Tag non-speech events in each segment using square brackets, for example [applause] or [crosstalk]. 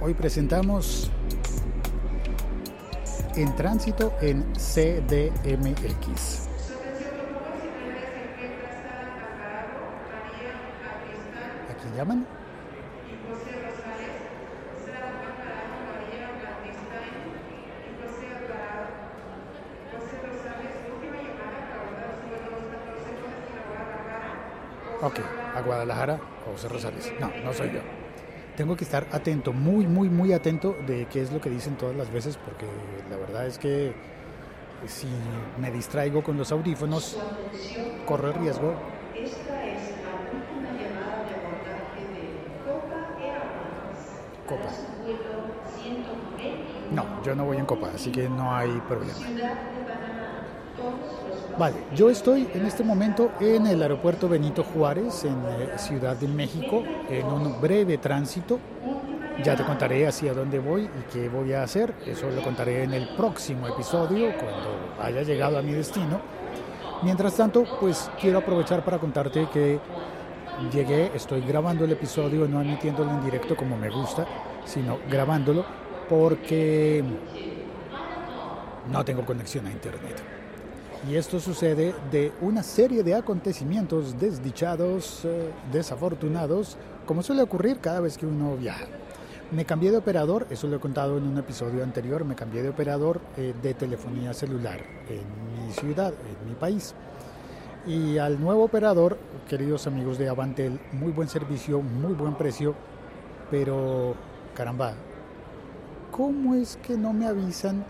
Hoy presentamos En Tránsito en CDMX. ¿A quién llaman? Ok, a Guadalajara, José Rosales. No, no soy yo. Tengo que estar atento, muy, muy, muy atento de qué es lo que dicen todas las veces, porque la verdad es que si me distraigo con los audífonos, corro el riesgo. Copa. No, yo no voy en Copa, así que no hay problema. Vale, yo estoy en este momento en el aeropuerto Benito Juárez, en eh, Ciudad de México, en un breve tránsito. Ya te contaré hacia dónde voy y qué voy a hacer. Eso lo contaré en el próximo episodio, cuando haya llegado a mi destino. Mientras tanto, pues quiero aprovechar para contarte que llegué, estoy grabando el episodio, no emitiéndolo en directo como me gusta, sino grabándolo porque no tengo conexión a internet. Y esto sucede de una serie de acontecimientos desdichados, eh, desafortunados, como suele ocurrir cada vez que uno viaja. Me cambié de operador, eso lo he contado en un episodio anterior, me cambié de operador eh, de telefonía celular en mi ciudad, en mi país. Y al nuevo operador, queridos amigos de Avantel, muy buen servicio, muy buen precio, pero caramba, ¿cómo es que no me avisan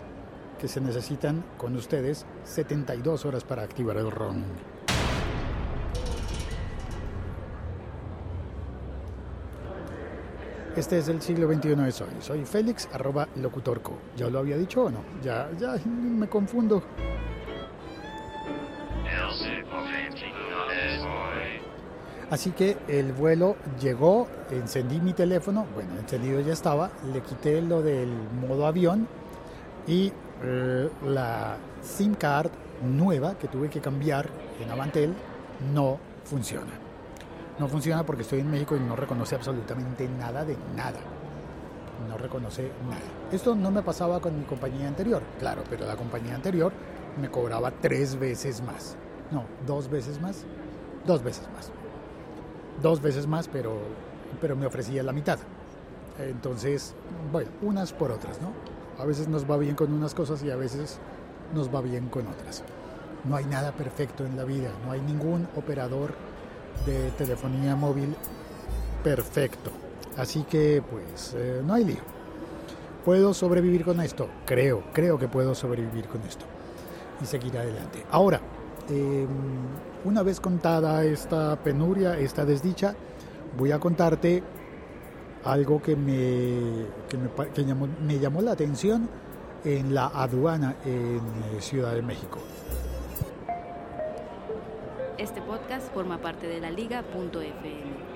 que se necesitan con ustedes 72 horas para activar el roaming. Este es el siglo XXI de Soy. Soy Félix, locutorco. ¿Ya lo había dicho o no? Ya, ya me confundo. Así que el vuelo llegó, encendí mi teléfono, bueno, encendido ya estaba, le quité lo del modo avión y la SIM card nueva que tuve que cambiar en Avantel no funciona. No funciona porque estoy en México y no reconoce absolutamente nada de nada. No reconoce nada. Esto no me pasaba con mi compañía anterior, claro, pero la compañía anterior me cobraba tres veces más. No, dos veces más. Dos veces más. Dos veces más, pero, pero me ofrecía la mitad. Entonces, bueno, unas por otras, ¿no? A veces nos va bien con unas cosas y a veces nos va bien con otras. No hay nada perfecto en la vida, no hay ningún operador de telefonía móvil perfecto. Así que pues eh, no hay lío. ¿Puedo sobrevivir con esto? Creo, creo que puedo sobrevivir con esto y seguir adelante. Ahora, em, una vez contada esta penuria, esta desdicha, voy a contarte algo que me, que me, llamó, me llamó la atención en la aduana en eh, Ciudad de México. Este podcast forma parte de la liga.fm.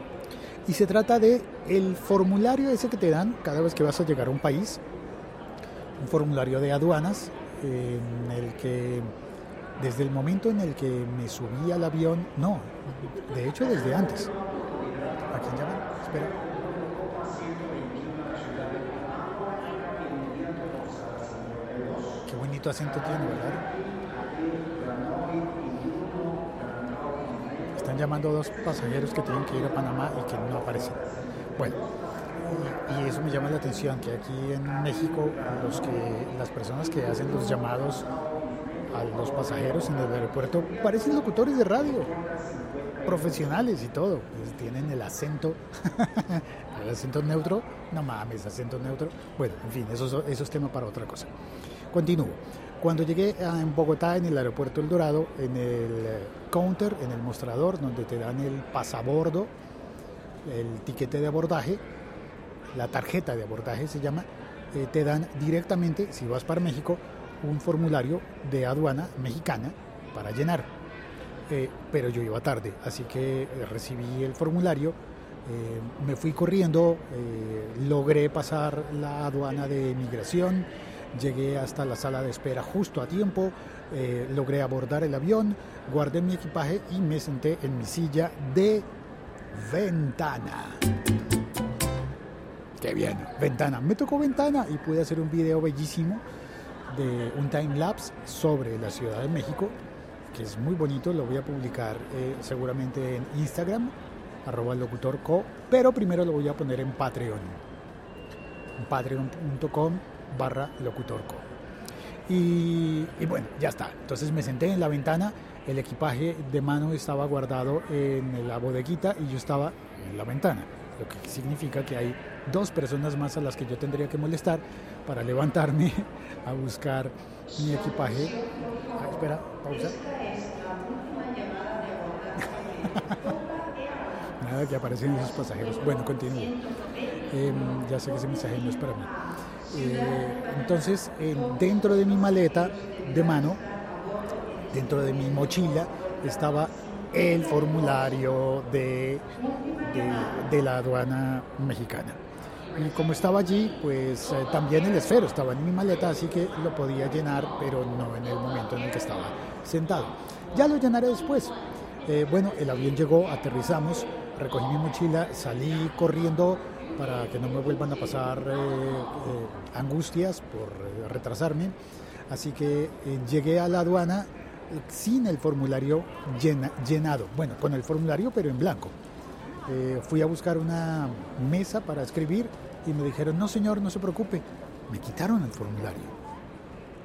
Y se trata de el formulario ese que te dan cada vez que vas a llegar a un país, un formulario de aduanas en el que desde el momento en el que me subí al avión, no, de hecho desde antes. ¿A quién llaman? Espera. Tiene, ¿verdad? Están llamando dos pasajeros que tienen que ir a Panamá y que no aparecen. Bueno, y, eso me llama la atención, que aquí en México los que, las personas que hacen los llamados a los pasajeros en el aeropuerto parecen locutores de radio, profesionales y todo, pues tienen el acento, [laughs] el acento neutro, no mames, acento neutro, bueno, en fin, eso, eso es tema para otra cosa. Continúo. Cuando llegué en Bogotá, en el aeropuerto El Dorado, en el eh, counter, en el mostrador, donde te dan el pasabordo, el tiquete de abordaje, la tarjeta de abordaje se llama, eh, te dan directamente, si vas para México, un formulario de aduana mexicana para llenar. Eh, pero yo iba tarde, así que recibí el formulario, me fui corriendo, logré pasar la aduana de migración, Llegué hasta la sala de espera justo a tiempo, eh, logré abordar el avión, guardé mi equipaje y me senté en mi silla de ventana. qué bien, ventana. Me tocó ventana y pude hacer un video bellísimo de un time lapse sobre la Ciudad de México, que es muy bonito, lo voy a publicar eh, seguramente en Instagram, arroba locutorco, pero primero lo voy a poner en Patreon, patreon.com barra locutorco. Y, y bueno, ya está. Entonces me senté en la ventana, el equipaje de mano estaba guardado en la bodeguita y yo estaba en la ventana, lo que significa que hay dos personas más a las que yo tendría que molestar para levantarme [laughs] a buscar mi equipaje. Ah, espera, pausa. [laughs] Nada que aparecen esos pasajeros. Bueno, continúo. Em, ya sé que ese mensaje no es para mí. Eh, entonces, dentro de mi maleta de mano, dentro de mi mochila, estaba el formulario de, de, la aduana mexicana. Y como estaba allí, pues eh, también el esfero estaba en mi maleta, así que lo podía llenar, pero no en el momento en el que estaba sentado. Ya lo llenaré después. Eh, bueno, el avión llegó, aterrizamos, recogí mi mochila, salí corriendo para que no me vuelvan a pasar eh, angustias por retrasarme. Así que llegué a la aduana sin el formulario llenado. Bueno, con el formulario, pero en blanco. Eh, fui a buscar una mesa para escribir y me dijeron, no señor, no se preocupe. Me quitaron el formulario.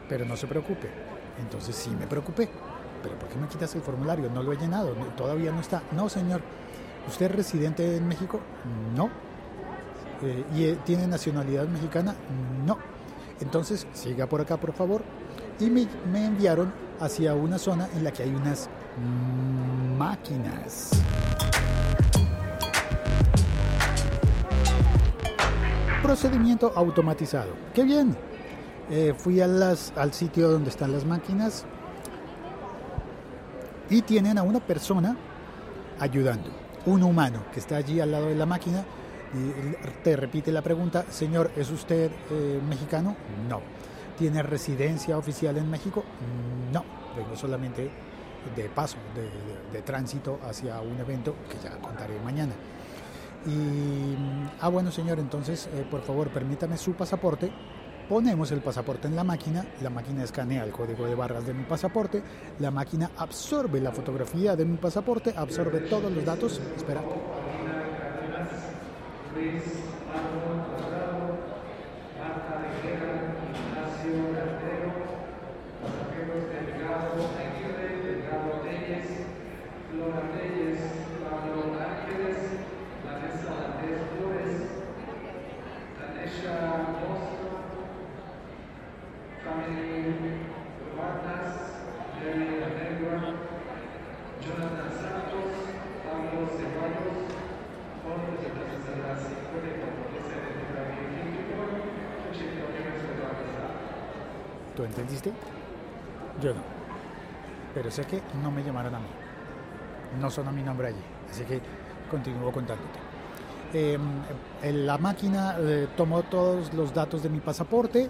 Pero no se preocupe. Entonces sí me preocupé. ¿Pero por qué me quitas el formulario? No lo he llenado, todavía no está. No, señor. ¿Usted es residente en México? No. Eh, ¿Y eh, tiene nacionalidad mexicana? No. Entonces, siga por acá, por favor. Y me, enviaron hacia una zona en la que hay unas máquinas. Procedimiento automatizado. ¡Qué bien! Eh, fui al sitio donde están las máquinas y tienen a una persona ayudando, un humano que está allí al lado de la máquina te repite la pregunta, señor, ¿es usted eh, mexicano? No. ¿Tiene residencia oficial en México? No, vengo solamente de paso, de, tránsito hacia un evento que ya contaré mañana. Y, ah, bueno, señor, entonces, eh, por favor, permítame su pasaporte. Ponemos el pasaporte en la máquina, la máquina escanea el código de barras de mi pasaporte, la máquina absorbe la fotografía de mi pasaporte, absorbe todos los datos. Espera. Luis, Pablo Cuadrado, Marta Tejera, Ignacio Cartero, pasajeros Delgado Aguirre, Delgado Reyes, Flora Reyes, Pablo Ángeles, Vanessa Andrés Flores, Tanesha Mostro, Family Urbanas, Jerry Alegua, Jonathan Santos, Pablo Ceballos, ¿Tú entendiste? Yo no. Pero sé que no me llamaron a mí. No sonó mi nombre allí. Así que continúo contándote. Em, la máquina eh, tomó todos los datos de mi pasaporte,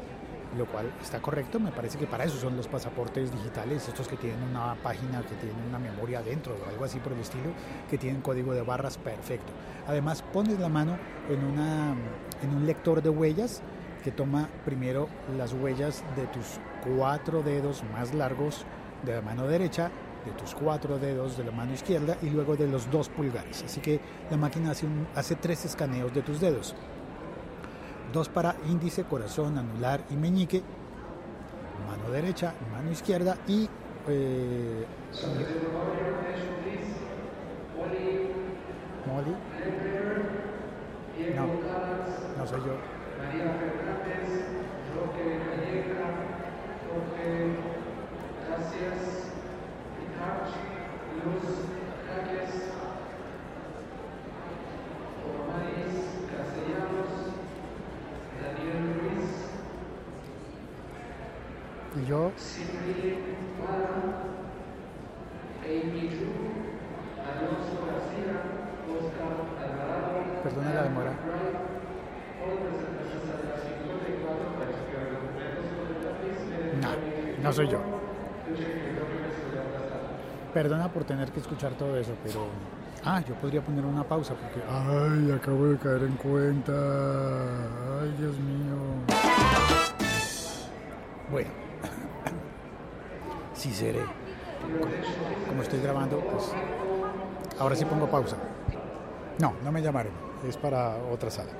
lo cual está correcto. Me parece que para eso son los pasaportes digitales, estos que tienen una página, que tienen una memoria dentro o algo así por el estilo, que tienen código de barras perfecto. Además, pones la mano en, una, en un lector de huellas que toma primero las huellas de tus cuatro dedos más largos de la mano derecha, de tus cuatro dedos de la mano izquierda y luego de los dos pulgares. Así que la máquina hace, hace tres escaneos de tus dedos. Dos para índice, corazón, anular y meñique. Mano derecha, mano izquierda y... Eh, Molly. No, no soy yo. Perdona la demora. No, no soy yo. Perdona por tener que escuchar todo eso, pero Ah, yo podría poner una pausa porque... Ay, acabo de caer en cuenta. Ay, Dios mío. Bueno, [clears throat] sí seré. Como estoy grabando, pues ahora sí pongo pausa. No, no me llamaron, es para otra sala.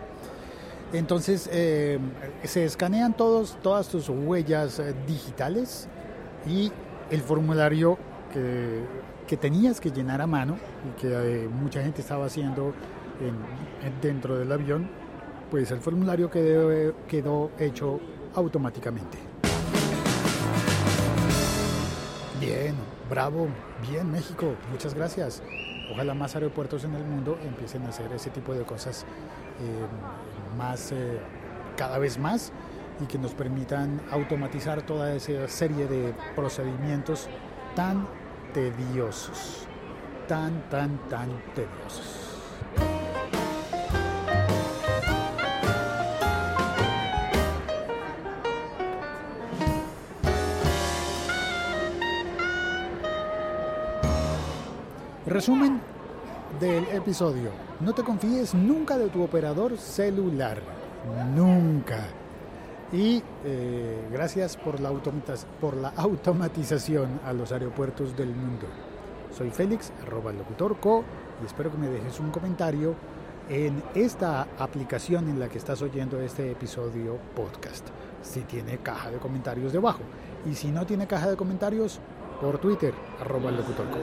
Entonces, eh, se escanean todos, todas tus huellas eh, digitales y el formulario que, que, tenías que llenar a mano y que eh, mucha gente estaba haciendo en, dentro del avión, pues el formulario quedó, quedó hecho automáticamente. Bien, bravo, bien México, muchas gracias. Ojalá más aeropuertos en el mundo empiecen a hacer ese tipo de cosas eh, más, eh, cada vez más y que nos permitan automatizar toda esa serie de procedimientos tan tediosos, tan, tan, tan tediosos. Resumen del episodio. No te confíes nunca de tu operador celular. Nunca. Y eh, gracias por la, por la automatización a los aeropuertos del mundo. Soy Félix, arroba locutorco, y espero que me dejes un comentario en esta aplicación en la que estás oyendo este episodio podcast. Si tiene caja de comentarios debajo. Y si no tiene caja de comentarios, por Twitter, arroba locutorco.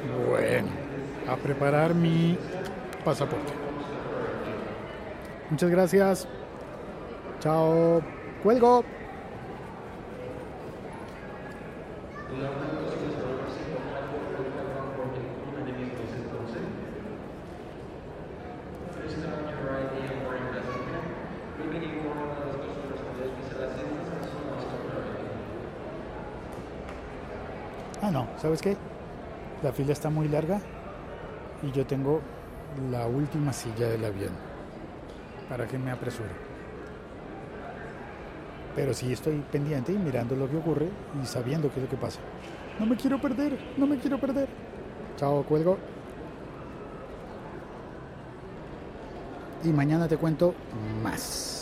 Bueno, a preparar mi pasaporte. Muchas gracias. Chao. Cuelgo. Ah, no, ¿sabes qué? La fila está muy larga y yo tengo la última silla del avión para que me apresure. Pero sí estoy pendiente y mirando lo que ocurre y sabiendo qué es lo que pasa. No me quiero perder, no me quiero perder. Chao, cuelgo. Y mañana te cuento más.